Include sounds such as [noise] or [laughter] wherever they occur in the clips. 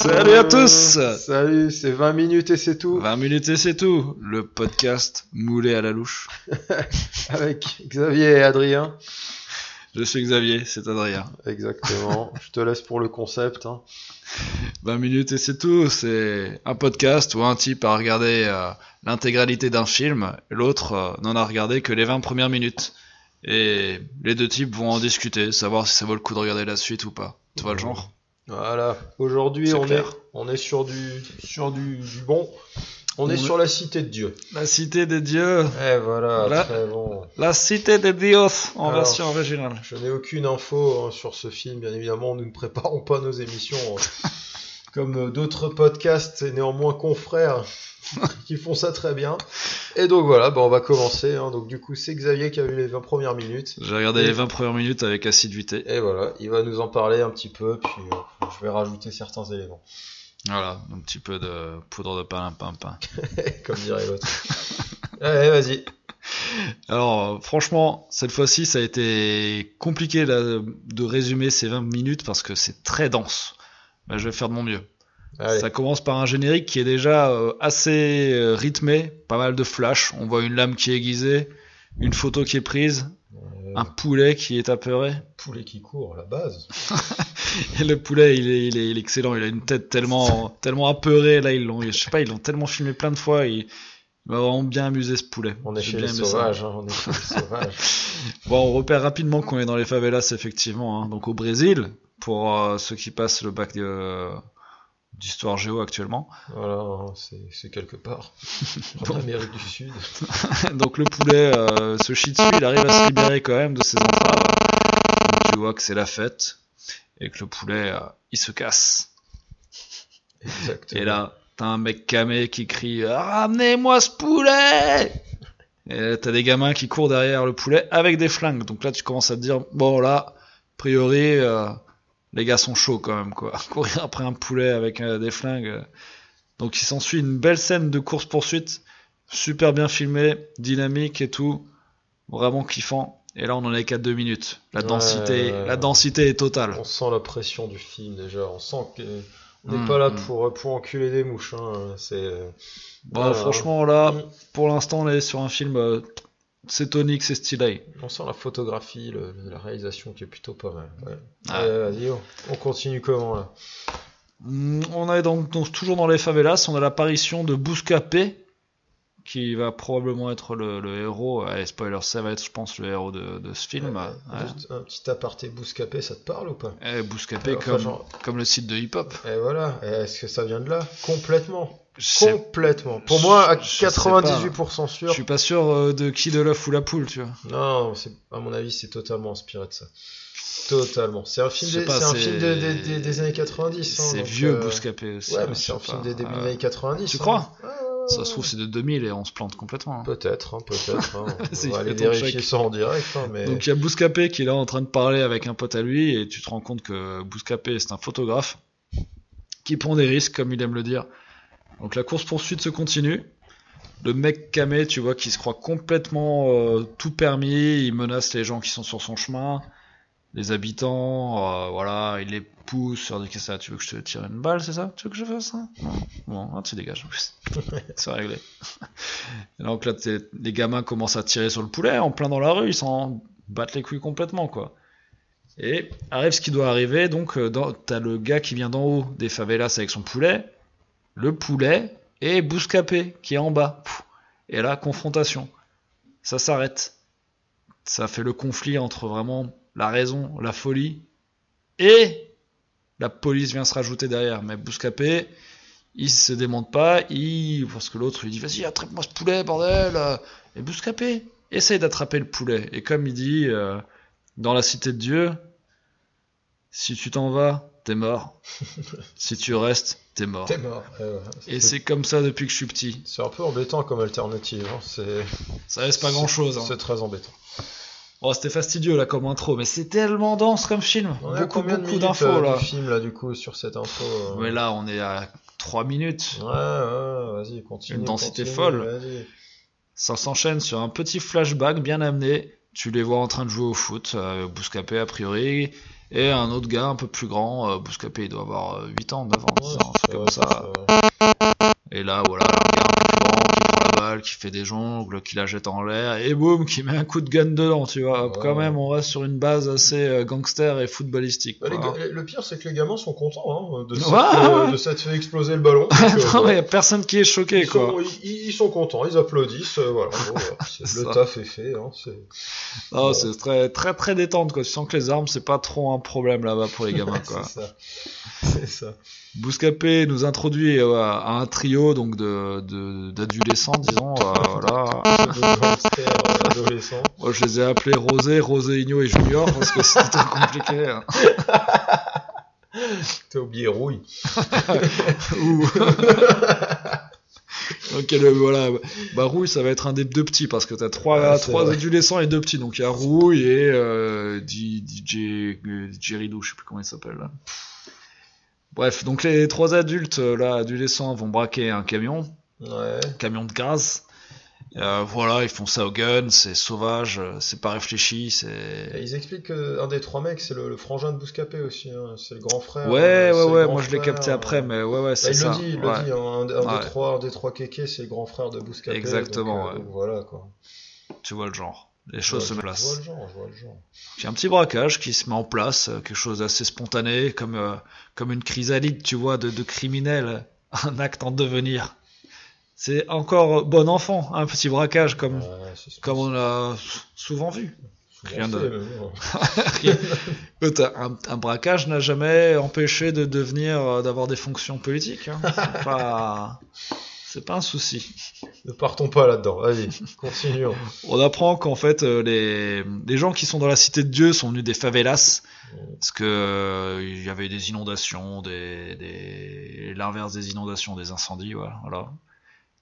salut à tous Salut, c'est 20 minutes et c'est tout. 20 minutes et c'est tout, le podcast moulé à la louche. [laughs] Avec Xavier et Adrien. Je suis Xavier, c'est Adrien. Exactement, [laughs] je te laisse pour le concept. Hein. 20 minutes et c'est tout, c'est un podcast où un type a regardé euh, l'intégralité d'un film, l'autre euh, n'en a regardé que les 20 premières minutes. Et les deux types vont en discuter, savoir si ça vaut le coup de regarder la suite ou pas. Tu vois le genre Voilà, aujourd'hui on est, clair. on est sur du, sur du, du bon. On est sur la cité de Dieu. La cité des dieux, Eh voilà, très bon. la cité des dios en Alors, version originale. Je n'ai aucune info hein, sur ce film, bien évidemment, nous ne préparons pas nos émissions euh, [laughs] comme euh, d'autres podcasts et néanmoins confrères [laughs] qui font ça très bien. Et donc voilà, bah, on va commencer. hein. Donc du coup, c'est Xavier qui a vu les 20 premières minutes. J'ai regardé les 20 premières minutes avec assiduité. Et voilà, il va nous en parler un petit peu, puis euh, je vais rajouter certains éléments. Voilà, un petit peu de poudre de palimpinpin. [laughs] comme dirait l'autre. Allez, vas-y. Alors, franchement, cette fois-ci, ça a été compliqué là, de résumer ces 20 minutes parce que c'est très dense. Bah, je vais faire de mon mieux. Allez. Ça commence par un générique qui est déjà euh, assez euh, rythmé, pas mal de flash. On voit une lame qui est aiguisée, une photo qui est prise, Euh, un poulet qui est apeuré. poulet qui court, la base. [laughs] Et le poulet, il est, il est, il est excellent. Il a une tête tellement, tellement apeurée. Là, ils l'ont, je sais pas, ils l'ont tellement filmé plein de fois. Il, il m'a vraiment bien amusé ce poulet. On est chez bien les sauvages, hein, on est chez les [laughs] sauvages. Bon, on repère rapidement qu'on est dans les favelas, effectivement. hein. Donc au Brésil, pour euh, ceux qui passent le bac d'histoire géo actuellement. Voilà, c'est quelque part. [laughs] En. Amérique du Sud. [laughs] Donc le poulet euh, se chie dessus, il arrive à se libérer quand même de ses entraves. Tu vois que c'est la fête et que le poulet, euh, il se casse. Exactement. Et là, t'as un mec camé qui crie Ramenez-moi ce poulet Et t'as des gamins qui courent derrière le poulet avec des flingues. Donc là, tu commences à te dire Bon, là, a priori, euh, les gars sont chauds quand même, quoi. [laughs] Courir après un poulet avec euh, des flingues. euh. Donc il s'ensuit une belle scène de course-poursuite, super bien filmée, dynamique et tout. Vraiment kiffant. Et là, on en est qu'à deux minutes. La densité, ouais, la densité est totale. On sent la pression du film déjà. On sent que on n'est Mm, pas là mm. pour, pour enculer des mouches. Hein. C'est. euh, voilà. franchement, là, pour l'instant, on est sur un film, c'est tonique, c'est stylé. On sent la photographie, le- la réalisation qui est plutôt pas mal. Ouais. Ah. Allez, vas-y, on, on continue comment là Mm, On est donc, donc toujours dans les favelas, on a l'apparition de Bouscapé, qui va probablement être le, le héros, allez, spoiler, ça va être, je pense, le héros de, de ce film. Ouais. Juste un petit aparté bouscapé, ça te parle ou pas Eh, Bouscapé, comme, genre- comme le site de hip-hop. Et voilà. Et Est-ce que ça vient de là? Complètement. Je Complètement. Pour moi, à je sais 98% je sûr. suis pas sûr euh, de qui de l'œuf ou la poule, tu vois. Non, à mon avis, c'est totalement inspiré de ça. Totalement. C'est un film, Je des, pas, un film de- des- années 90. hein, C'est vieux euh, Bouscapé aussi. Ouais, mais je c'est un film des débuts des années 90. Tu hein. crois? Ça se trouve, c'est de 2000 et on se plante complètement. hein. Peut-être, peut-être. [laughs] On va aller vérifier ça en direct. mais... Donc il y a Bouscapé qui est là en train de parler avec un pote à lui et tu te rends compte que Bouscapé c'est un photographe qui prend des risques comme il aime le dire. Donc la course poursuite se continue. Le mec camé, tu vois, qui se croit complètement euh, tout permis, il menace les gens qui sont sur son chemin, les habitants, euh, voilà, il les pousse, il leur dit qu'est-ce que ça, tu veux que je te tire une balle, c'est ça? Tu veux que je fasse ça? Non, bon, ah, tu dégages. [laughs] c'est réglé. Et donc là, les gamins commencent à tirer sur le poulet en plein dans la rue, ils s'en battent les couilles complètement, quoi. Et arrive ce qui doit arriver, donc euh, t'as le gars qui vient d'en haut des favelas avec son poulet, le poulet et Bouscapé qui est en bas. Et là, confrontation. Ça s'arrête. Ça fait le conflit entre vraiment la raison, la folie et la police vient se rajouter derrière. Mais Bouscapé, il se démonte pas, il... parce que l'autre lui dit vas-y attrape-moi ce poulet bordel et Bouscapé essaye d'attraper le poulet et comme il dit euh, dans la cité de Dieu si tu t'en vas t'es mort [laughs] si tu restes t'es mort T'es mort. Et c'est comme ça depuis que je suis petit C'est un peu embêtant comme alternative. hein. C'est ça laisse pas grand chose C'est très embêtant. oh c'était fastidieux là comme intro mais c'est tellement dense comme film On beaucoup beaucoup d'infos euh, là du film là du coup sur cette info euh mais là on est à 3 minutes Ouais, ouais, vas-y, continue. Une densité continue, folle. Ça s'enchaîne sur un petit flashback bien amené. Tu les vois en train de jouer au foot, euh, Bouscapé a priori, Et un autre gars un peu plus grand, euh, Bouscapé, il doit avoir euh, 8 ans, 9 ans, 10 ans, un truc comme ça. Et là, voilà, un gars un peu plus grand qui prend la balle, qui fait des jongles, qui la jette en l'air, et boum, qui met un coup de gun dedans, tu vois. Ouais. Quand même, on reste sur une base assez euh, gangster et footballistique. Bah, les gars- le pire, c'est que les gamins sont contents hein, de, Ouais, s'être ouais. s'être fait exploser le ballon. [laughs] Euh, non, y a personne qui est choqué, ils, quoi. sont, ils, ils sont contents, ils applaudissent. euh, voilà, bon, [laughs] le ça. taf est fait. Hein, c'est- Bon. c'est très, très, très détente, quoi. Tu sens que les armes, c'est pas trop un problème là-bas pour les [laughs] gamins, quoi. c'est ça. C'est ça. Bouscapé nous introduit à un trio donc de d'adolescents, disons. euh, voilà. Moi, je les ai appelés Rosé, Roséigno et Junior parce que c'était trop compliqué. hein. [laughs] T'as oublié Rouille. [laughs] Ouh. [laughs] Ok, le, voilà. Bah, Rouille, ça va être un des deux petits parce que t'as trois, trois adolescents et deux petits. Donc il y a Rouille et euh, DJ, euh, DJ Ridou, je sais plus comment il s'appelle. là. Bref, donc les trois adultes, euh, là, adolescents, vont braquer un camion, Ouais. camion de gaz. Euh, voilà, ils font ça au gun, c'est sauvage, euh, c'est pas réfléchi, c'est. ils expliquent qu'un des trois mecs, c'est le, le frangin de Bouscapé aussi. hein, C'est le grand frère. Ouais, ouais, ouais, moi je l'ai capté après, mais ouais, ouais, Bah, c'est il ça. le dit, il ouais. le dit, hein, un, un Ouais. des trois, un des trois kékés, c'est le grand frère de Bouscapé. Exactement, donc, euh, ouais. donc voilà quoi. Tu vois le genre. Les choses se le genre. J'ai un petit braquage qui se met en place, euh, quelque chose d'assez spontané, comme, euh, comme une chrysalide, tu vois, de, de criminel, [laughs] un acte en devenir. C'est encore bon enfant, un petit braquage comme, Ouais, comme on l'a souvent vu. souvent rien de- [laughs] un, un braquage n'a jamais empêché de devenir, euh, d'avoir des fonctions politiques. hein. Pas, c'est pas un souci. Ne partons pas là-dedans. Vas-y, [laughs] continuons. On apprend qu'en fait, euh, les, les gens qui sont dans la cité de Dieu sont venus des favelas. Parce que euh, il y avait des inondations, des, des... l'inverse des inondations, des incendies, voilà, voilà.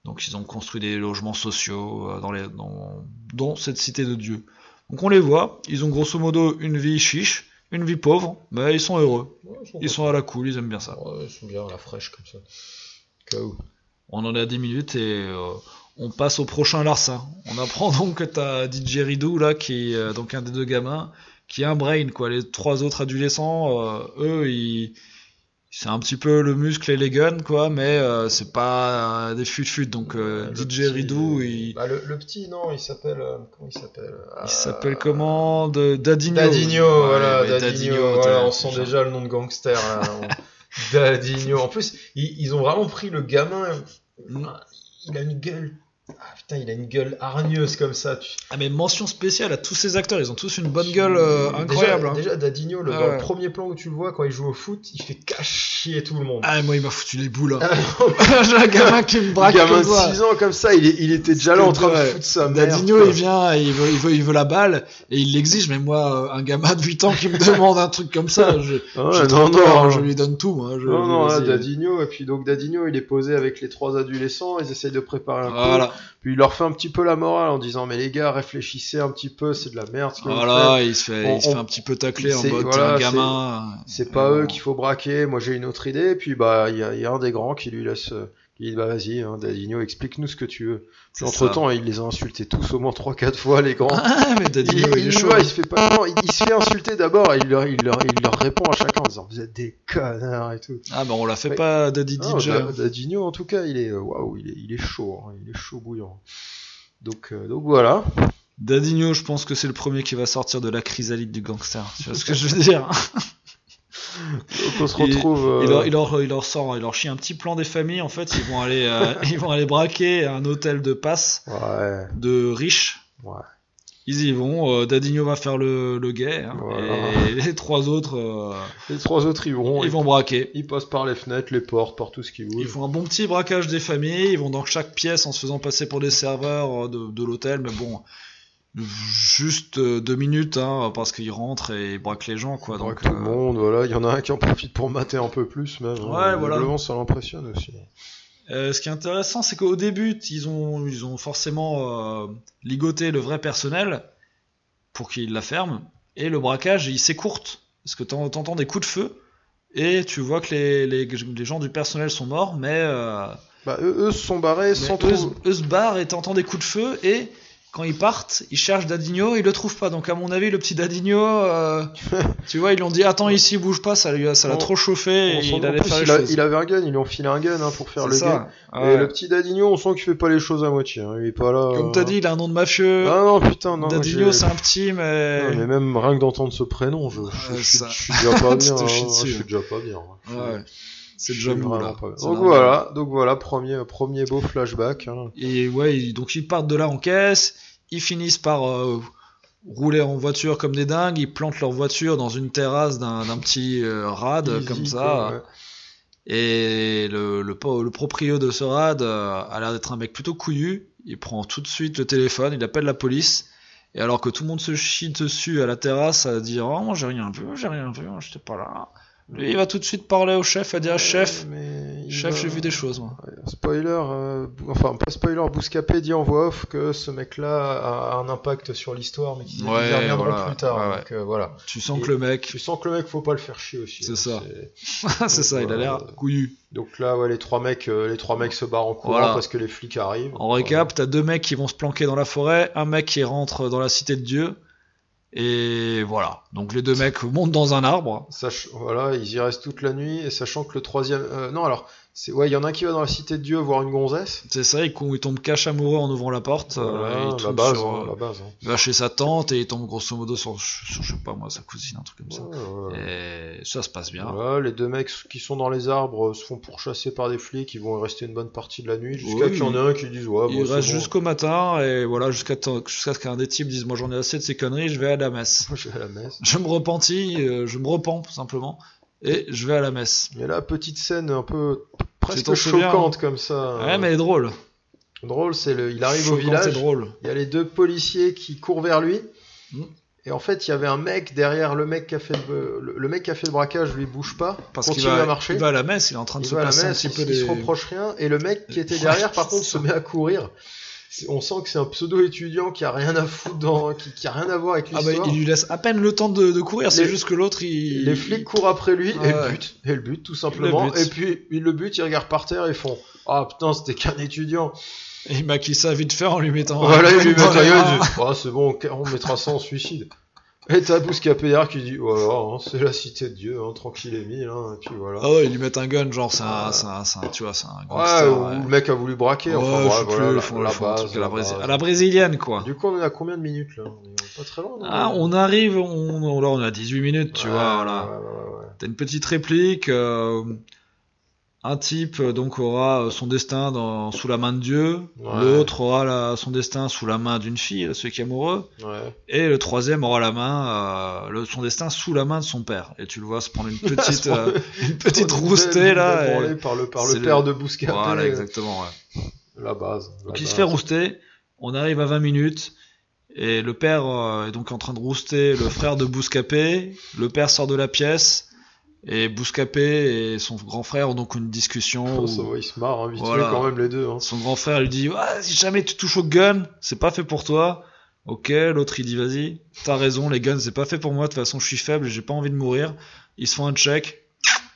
Donc ils ont construit des logements sociaux euh, dans les, dans, dans cette cité de Dieu. Donc on les voit, ils ont grosso modo une vie chiche, une vie pauvre, mais ils sont heureux. Ouais, ils sont Ils sont à la cool, ils aiment bien ça. Ouais, ils sont bien à la fraîche comme ça. K.O. On en est à 10 minutes et euh, on passe au prochain larcin. On apprend [laughs] donc que t'as DJ Ridou là, qui est euh, donc un des deux gamins, qui a un brain quoi. Les trois autres adolescents, euh, eux, ils c'est un petit peu le muscle et les guns quoi, mais euh, c'est pas euh, des fut-fut. Donc euh, DJ Ridou, il, bah, le, le petit, non, il s'appelle. comment il s'appelle il s'appelle comment? De Dadinho. Dadinho, Ouais, voilà, Dadinho, voilà, on sent déjà le nom de gangster. Là, [laughs] Dadinho. En plus, ils, ont vraiment pris le gamin. Il a une gueule. Ah putain, il a une gueule hargneuse comme ça. tu- Ah mais mention spéciale à tous ces acteurs, ils ont tous une bonne gueule euh, Déjà- incroyable. hein. Déjà, Dadinho, le, Ah dans ouais. le premier plan où tu le vois quand il joue au foot, il fait cachier tout le monde. Ah moi il m'a foutu les boules. hein. Ah, [laughs] J'ai un gamin qui me braque gamin comme ça. de 6 ans comme ça, il, est- il était déjà là en train de foutre sa mère. Dadinho, quoi. il vient, il veut, il veut, il veut la balle et il l'exige. Mais moi, euh, un gamin de 8 ans qui me demande un truc comme ça, je, [laughs] Ah ouais, j'ai non, trop non, peur, non. je lui donne tout. Moi, je, Non, non, là, vas-y. Dadinho, et puis donc Dadinho, il est posé avec les trois adolescents, ils essayent de préparer un coup, Voilà, puis il leur fait un petit peu la morale en disant, mais les gars, réfléchissez un petit peu, c'est de la merde ce que vous voilà, il se fait, On- il se fait un petit peu tacler en mode voilà, un gamin. C'est pas Euh, eux qu'il faut braquer, moi j'ai une autre idée, puis bah, il y y a un des grands qui lui laisse, qui dit, bah vas-y, hein, Dadinho, explique-nous ce que tu veux. Entre temps, il les a insultés tous au moins 3-4 fois, les grands. [laughs] Ah, mais Il, Dadinho, il, il est y chaud. va, il se fait pas, non, il, il se fait insulter d'abord, et il leur, il, leur, il leur répond à chacun en disant, vous êtes des connards et tout. Ah, mais on l'a fait Ouais. pas, Daddy Ah, DJ. Da- Dadinho, en tout cas, il est, euh, waouh, il est, il est chaud, hein, il est chaud bouillant. Donc, euh, donc voilà. Dadinho, je pense que c'est le premier qui va sortir de la chrysalide du gangster. Tu vois ce que je veux dire Donc [laughs] on se Il- retrouve. euh, il, leur, il, leur, il leur sort, il leur chie un petit plan des familles. En fait, ils vont aller, euh, [laughs] ils vont aller braquer un hôtel de passe Ouais, de riches. ouais. Ils y vont. euh, Dadinho va faire le, le gay. hein, Voilà. Et les trois autres, euh, Les trois autres, ils vont. ils vont braquer. Ils passent par les fenêtres, les portes, par tout ce qui bouge. Ils font un bon petit braquage des familles. Ils vont dans chaque pièce en se faisant passer pour des serveurs euh, de, de l'hôtel. Mais bon, juste euh, deux minutes, hein, parce qu'ils rentrent et ils braquent les gens, quoi. Tout le euh, monde, voilà. Il y en a un qui en profite pour mater un peu plus, même. hein. Ouais, voilà. Visiblement, ça l'impressionne aussi. Euh, ce qui est intéressant, c'est qu'au début, ils ont, ils ont forcément euh, ligoté le vrai personnel pour qu'il la ferme. Et le braquage, il s'écourte. Parce que t'en- t'entends des coups de feu. Et tu vois que les, les, les gens du personnel sont morts, mais, euh, Bah, eux, se sont barrés sans eux, trop. eux se barrent et t'entends des coups de feu. Et quand ils partent, ils cherchent Dadigno, ils le trouvent pas. Donc à mon avis, le petit Dadigno, euh, tu vois, ils lui ont dit attends ici, bouge pas, ça l'a trop chauffé et il en allait plus, faire les il, a- il avait un gun, ils lui ont filé un gun hein, pour faire le ça. gun. Ouais. Et le petit Dadigno, on sent qu'il fait pas les choses à moitié. hein. Il est pas là. Comme t'as dit, il a un nom de mafieux. Ah non, putain, non. Dadigno, c'est un petit, mais. Mais même rien que d'entendre ce prénom, je, je, Ouais, je suis- [laughs] ça- je suis déjà pas bien. hein. Je suis déjà pas bien. C'est déjà là. Donc voilà, donc voilà, premier, premier beau flashback. hein. Et ouais, donc ils partent de là en caisse, ils finissent par euh, rouler en voiture comme des dingues, ils plantent leur voiture dans une terrasse d'un d'un petit euh, rad Easy, comme ça. ouais. Et le, le, le proprio de ce rad euh, a l'air d'être un mec plutôt couillu. Il prend tout de suite le téléphone, il appelle la police. Et alors que tout le monde se chie dessus à la terrasse à dire Oh, moi j'ai rien vu, j'ai rien vu, j'étais pas là. Lui, il va tout de suite parler au chef, à dire Chef, Mais chef, va- j'ai vu des choses, moi. Spoiler, euh, enfin pas spoiler, Bouscapé dit en voix off que ce mec-là a un impact sur l'histoire, mais qu'ils Ouais, voilà, plus tard. ouais, ouais. Donc euh, voilà. Tu sens Et- que le mec, Tu sens que le mec, faut pas le faire chier aussi. C'est ça. C'est- [laughs] ça, il a l'air Voilà. couillu. Donc là, ouais, les trois mecs, euh, les trois mecs se barrent en courant Voilà. parce que les flics arrivent. En récap, t'as deux mecs qui vont se planquer dans la forêt, un mec qui rentre dans la cité de Dieu, et voilà. Donc les deux mecs montent dans un arbre. Sach- voilà, ils y restent toute la nuit et sachant que le troisième, euh, non alors, ouais, il y en a un qui va dans la cité de Dieu voir une gonzesse. C'est ça, il, il tombe cache amoureux en ouvrant la porte. Voilà, il la tombe base, sur, hein, euh, la base. hein. il va chez sa tante et il tombe grosso modo sur, sur, je sais pas moi, sa cousine, un truc comme ça. Ouais, ouais. Et ça se passe bien. Voilà, les deux mecs qui sont dans les arbres se font pourchasser par des flics, ils vont y rester une bonne partie de la nuit jusqu'à Oui, qu'il y en ait un qui dise ouais, il bon, reste bon. jusqu'au matin et voilà jusqu'à ce qu'un des types dise moi j'en ai assez de ces conneries, je vais à la messe. Je vais à la messe. Je me repentis, euh, je me repens tout simplement et je vais à la messe. Mais là, petite scène un peu presque choquante comme ça. Ouais, mais elle est drôle. Drôle, c'est le, il arrive au village. drôle. Il y a les deux policiers qui courent vers lui. Mm. Et en fait, il y avait un mec derrière le mec qui a fait le, le- mec qui a fait le braquage, lui bouge pas, Parce qu'il continue va, à marcher. il va à la messe, il est en train de Il se va à la passer un messe, petit il, peu il des... se reproche rien. Et le mec qui était derrière, par contre, se met à courir. On sent que c'est un pseudo étudiant qui a rien à foutre dans, qui, qui a rien à voir avec Ah bah, l'histoire. il lui laisse à peine le temps de, de courir, c'est juste que l'autre il... Les flics courent après lui Ah et le butent. Et le butent, tout simplement. Et puis, ils le butent, ils regardent par terre et font Ah putain, c'était qu'un étudiant. Et il maquille ça vite fait en lui mettant... Voilà, il lui met un il Ah, c'est bon, on mettra ça en suicide. Et t'as Bouscapé derrière qui dit Voilà, hein, c'est la cité de Dieu, hein, tranquille et mille, hein, et puis voilà. Ah ouais, ils lui mettent un gun, genre c'est un, c'est un, c'est un- tu vois, c'est un Ouais, gangster. ou ouais. le mec a voulu braquer, enfin Ouais, je bref, sais voilà, plus, la, ils font, la font base, truc à la, la Brésil- base. à la brésilienne, quoi. Du coup, on est à combien de minutes là? On est pas très loin, non? Ah, on arrive, on, là on a 18 minutes, tu Ouais, vois, voilà. ouais, ouais, ouais, ouais. T'as une petite réplique, euh, un type euh, donc aura euh, son destin dans, sous la main de Dieu, Ouais. l'autre aura la- son destin sous la main d'une fille, celui qui est amoureux, Ouais. et le troisième aura la main, euh, le, son destin sous la main de son père. Et tu le vois se prendre une petite, euh, une petite roustée là. et- par le, par le le- père de Bouscapé. Voilà, exactement. Ouais. La base. la Donc il se fait rouster, on arrive à 20 minutes, et le père euh, est donc en train de rouster le frère de Bouscapé, le père sort de la pièce, et Bouscapé et son grand frère ont donc une discussion Oh, où ça va, ils se marrent, hein, vite Voilà. quand même les deux. Hein. son grand frère lui dit ah, si jamais tu touches au gun, c'est pas fait pour toi. Ok, l'autre il dit vas-y, t'as raison, les guns c'est pas fait pour moi, de toute façon je suis faible, j'ai pas envie de mourir. Ils se font un check,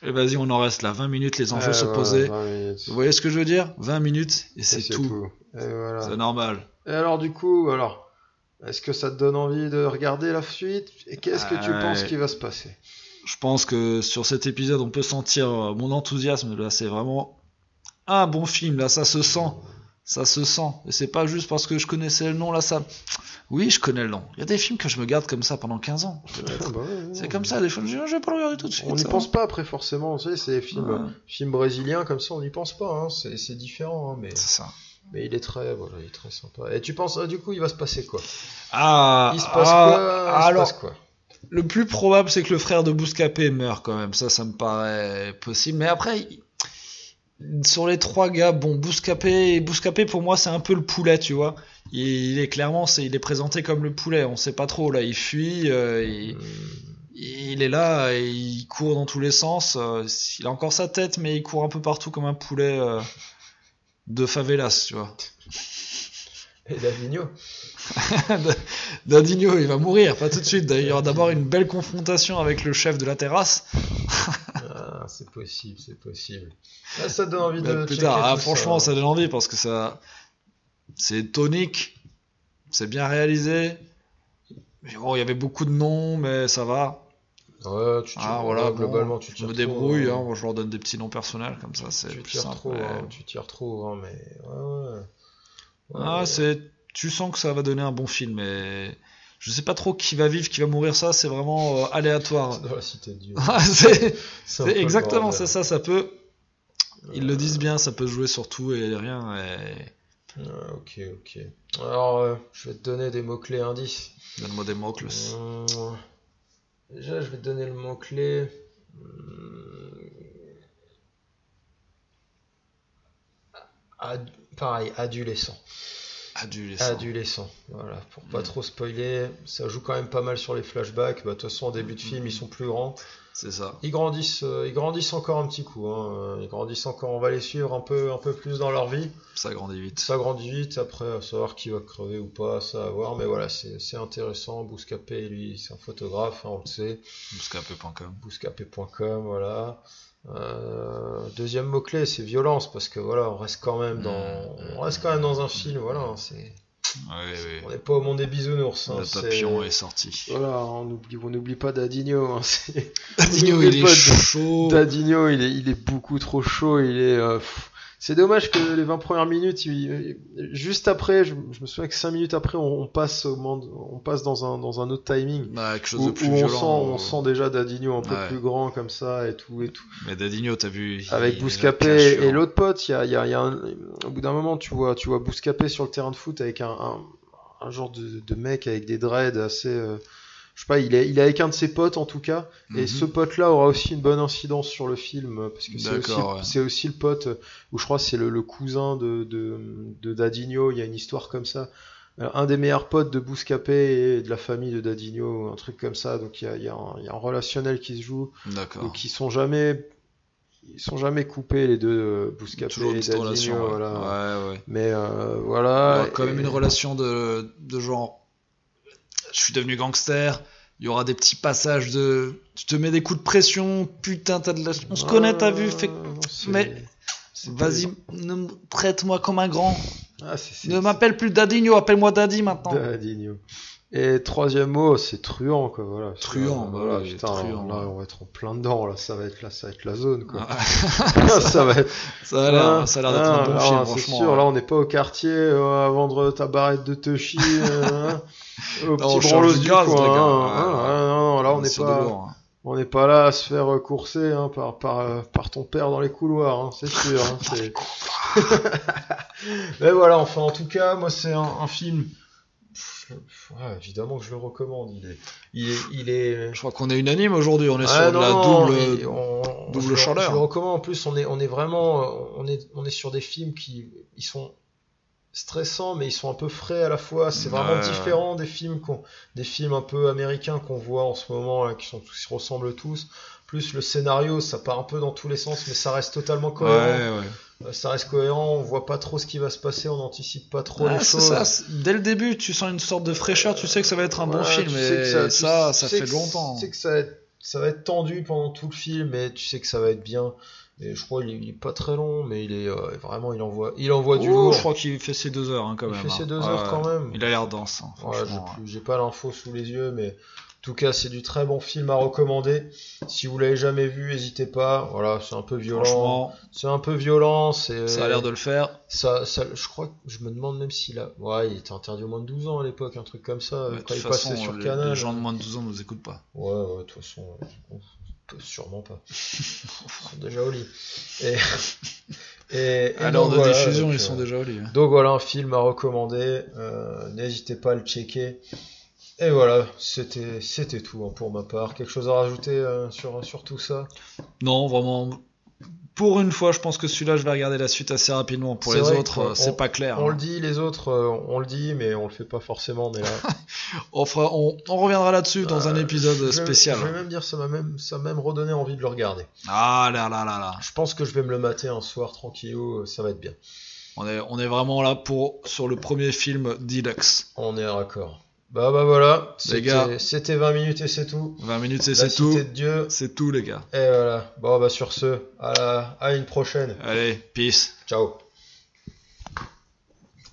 et vas-y on en reste là, 20 minutes les enjeux se minutes. Vous voyez ce que je veux dire? 20 minutes, et c'est tout. Voilà. C'est normal. Et alors du coup, alors, est-ce que ça te donne envie de regarder la suite? Et qu'est-ce que tu Ouais. penses qui va se passer? Je pense que sur cet épisode, on peut sentir euh, mon enthousiasme. Là, c'est vraiment un bon film. Là, ça se sent. Ça se sent. Et c'est pas juste parce que je connaissais le nom. Là, ça. Oui, je connais le nom. Il y a des films que je me garde comme ça pendant 15 ans. Ah bah ouais, ouais, C'est ouais. comme ça, des fois, je dis, Ah, je vais pas le regarder tout de suite. On n'y pense pas après forcément, sais, c'est des films, brésiliens comme ça, on n'y pense pas, hein. c'est différent, hein, mais, C'est ça. mais il est très, voilà, il est très sympa. Et tu penses, ah, du coup, il va se passer quoi? Ah, Il se passe ah, quoi? Il se passe quoi? Le plus probable, c'est que le frère de Bouscapé meurt quand même. Ça, ça me paraît possible. Mais après, sur les trois gars, bon, Bouscapé, Bouscapé pour moi, c'est un peu le poulet, tu vois. Il, il est clairement, c'est, il est présenté comme le poulet. On sait pas trop là. Il fuit, euh, il, Hmm. il est là, et il court dans tous les sens. euh, il a encore sa tête, mais il court un peu partout comme un poulet euh, de favelas, tu vois. Et Davigno [laughs] Dadinho, il va mourir, pas tout de suite. D'ailleurs, il y aura d'abord une belle confrontation avec le chef de la terrasse. [laughs] Ah, c'est possible, c'est possible. Ah, ça donne envie de plus checker tard, ah, franchement, ça ça. donne envie parce que ça, c'est tonique, C'est bien réalisé. Bon, il y avait beaucoup de noms, mais ça va. Ouais, tu Ah, voilà, bon, globalement, tu je tires me trop, débrouille. hein. hein. Moi, je leur donne des petits noms personnels, comme ça, c'est tu plus tires simple. trop, mais- hein, tu tires trop, hein, mais ouais, ouais. Ah, ouais. c'est. Tu sens que ça va donner un bon film, mais je sais pas trop qui va vivre, qui va mourir. Ça, c'est vraiment euh, aléatoire. [laughs] Dieu. Ah, c'est [laughs] exactement, c'est ça. Ça peut. Ils le disent bien, ça peut jouer sur tout et rien. Et... Ouais, ok, ok. Alors, euh, je vais te donner des mots-clés indices. Donne-moi des mots, Hum, Déjà, je vais te donner le mot-clé. Ad- Pareil, adolescent. Adolescent. Adolescent, voilà, pour pas Mm. trop spoiler, ça joue quand même pas mal sur les flashbacks. Bah, de toute façon, en début de film, Mm. ils sont plus grands. C'est ça. Ils grandissent, euh, ils grandissent encore un petit coup. hein. Ils grandissent encore. On va les suivre un peu, un peu plus dans leur vie. Ça grandit vite. Ça grandit vite. Après, à savoir qui va crever ou pas, ça à voir. Mais voilà, c'est c'est intéressant. Bouscapé, lui, c'est un photographe, hein, on le sait. Bouscapé.com. Bouscapé.com, voilà. Euh, deuxième mot clé, c'est violence, parce que voilà, on reste quand même dans, Mm. on reste quand même dans un film. Voilà, hein, c'est, Oui, oui. on n'est pas au monde des bisounours. hein, Le c'est- papillon est sorti. Voilà, on oublie, on n'oublie pas Dadinho. hein, c'est- Dadinho, n'oublie [laughs] il est chaud. Dadinho, il est, il est beaucoup trop chaud. Il est. euh, pff. C'est dommage que les 20 premières minutes, il- il- juste après, je, je me souviens que 5 minutes après, on, on passe au monde, on passe dans un dans un autre timing Bah, quelque chose où, de plus où on sent on sent déjà Dadinho un peu Ouais. plus grand comme ça et tout et tout. Mais Dadinho, t'as vu. Avec Bouscapé et l'autre pote, il y a, y a- y a un- au bout d'un moment, tu vois, tu vois Bouscapé sur le terrain de foot avec un, un, un genre de, de mec avec des dreads assez. euh, je sais pas, il est, il est avec un de ses potes en tout cas. Et Mhm. ce pote-là aura aussi une bonne incidence sur le film, parce que c'est aussi, ouais. c'est aussi le pote, euh, où je crois c'est le, le cousin de, de, de Dadinho, il y a une histoire comme ça. Un des meilleurs potes de Bouscapé et de la famille de Dadinho, un truc comme ça. Donc il y a, il y a un, il y a un relationnel qui se joue. D'accord. Donc ils sont jamais, ils sont jamais coupés les deux, euh, Bouscapé Toujours et Dadinho. relation. ouais. voilà. Ouais, ouais. Mais euh, Il y voilà. aura quand même une relation de, de genre. Je suis devenu gangster. Il y aura des petits passages de. Tu te mets des coups de pression. Putain, t'as de la. On se connaît, t'as vu. Mais- Vas-y, ne traite-moi comme un grand. Ah, Ne m'appelle plus Dadinho, appelle-moi Daddy maintenant. Dadinho. Et troisième mot, c'est truand, quoi. Voilà. Truand, bah voilà, putain, truand. là, on va être en plein dedans, là. Ça va être, là, ça va être la zone, quoi. Ah, [laughs] ça va être. ça a l'air, ça a l'air d'être Ah, un bon ah, film, C'est franchement. sûr, là, on n'est pas au quartier euh, à vendre ta barrette de Toshi, euh, [laughs] hein, au on petit branlos du gaz, coin. hein, hein, hein, non, non, là, on n'est pas. hein. On n'est pas là à se faire courser hein, par, par, euh, par ton père dans les couloirs, hein, c'est sûr. hein, [laughs] Mais voilà, enfin, en tout cas, moi, c'est un, un film. Ouais, évidemment que je le recommande. Il est. Il est, il est... Je crois qu'on est unanime aujourd'hui. On est Ouais, sur de non, la non, double. on- double je le- chaleur. Je le recommande. En plus, on est, on est vraiment. euh, On est, on est sur des films qui ils sont stressants, mais ils sont un peu frais à la fois. C'est vraiment différent des films, qu'on- des films un peu américains qu'on voit en ce moment, qui, sont, qui se ressemblent tous. Plus le scénario, ça part un peu dans tous les sens, mais ça reste totalement Ouais, cohérent. ouais. Euh, Ça reste cohérent, on voit pas trop ce qui va se passer, on n'anticipe pas trop Ah, les c'est choses. ça. Dès le début, tu sens une sorte de fraîcheur. Tu sais que ça va être un bon Ouais, film. Et ça, ça, fait que- longtemps. Tu sais que ça va, être, ça va être tendu pendant tout le film, mais tu sais que ça va être bien. Et je crois qu'il est, il pas très long, mais il est euh, vraiment, il envoie, il envoie du Oh, lourd. je crois qu'il fait ses deux heures hein, quand il même. fait hein. ses deux Ouais, heures quand même. Il a l'air dense. hein, Ouais, j'ai pas l'info sous les yeux, mais tout cas, c'est du très bon film à recommander. Si vous l'avez jamais vu, n'hésitez pas. Voilà, c'est un peu violent. C'est un peu violent. C'est ça a l'air de le faire. ça, ça, je crois que je me demande même s'il a. Ouais, il était interdit au moins de 12 ans à l'époque, un truc comme ça. Quand passait façon, sur les, Canal. les gens de moins de 12 ans nous écoutent pas. Ouais, ouais, de toute façon, euh, peut sûrement pas. [laughs] Ils sont déjà au lit. Et, et, et donc, de voilà, diffusion, donc, ils sont euh, déjà au lit. hein. Donc voilà, un film à recommander. euh, N'hésitez pas à le checker. Et voilà, c'était c'était tout hein, pour ma part. Quelque chose à rajouter euh, sur, sur tout ça? Non, vraiment. Pour une fois, je pense que celui-là, je vais regarder la suite assez rapidement. Pour les autres, euh, c'est pas clair. On hein. le dit, les autres, euh, on le dit, mais on le fait pas forcément. Mais là, [laughs] On, fera- on- on reviendra là-dessus dans un épisode je spécial. Je vais même dire, ça m'a même, ça m'a même redonné envie de le regarder. Ah là là là là. Je pense que je vais me le mater un soir tranquillou, ça va être bien. On est, on est vraiment là pour sur le premier film Deluxe. On est raccord. Bah bah voilà, Les gars. c'était c'était 20 minutes et c'est tout. 20 minutes, et c'est tout. de Dieu. C'est tout, les gars. Et voilà. Bon bah sur ce, à, la- à une prochaine. Allez, peace. Ciao.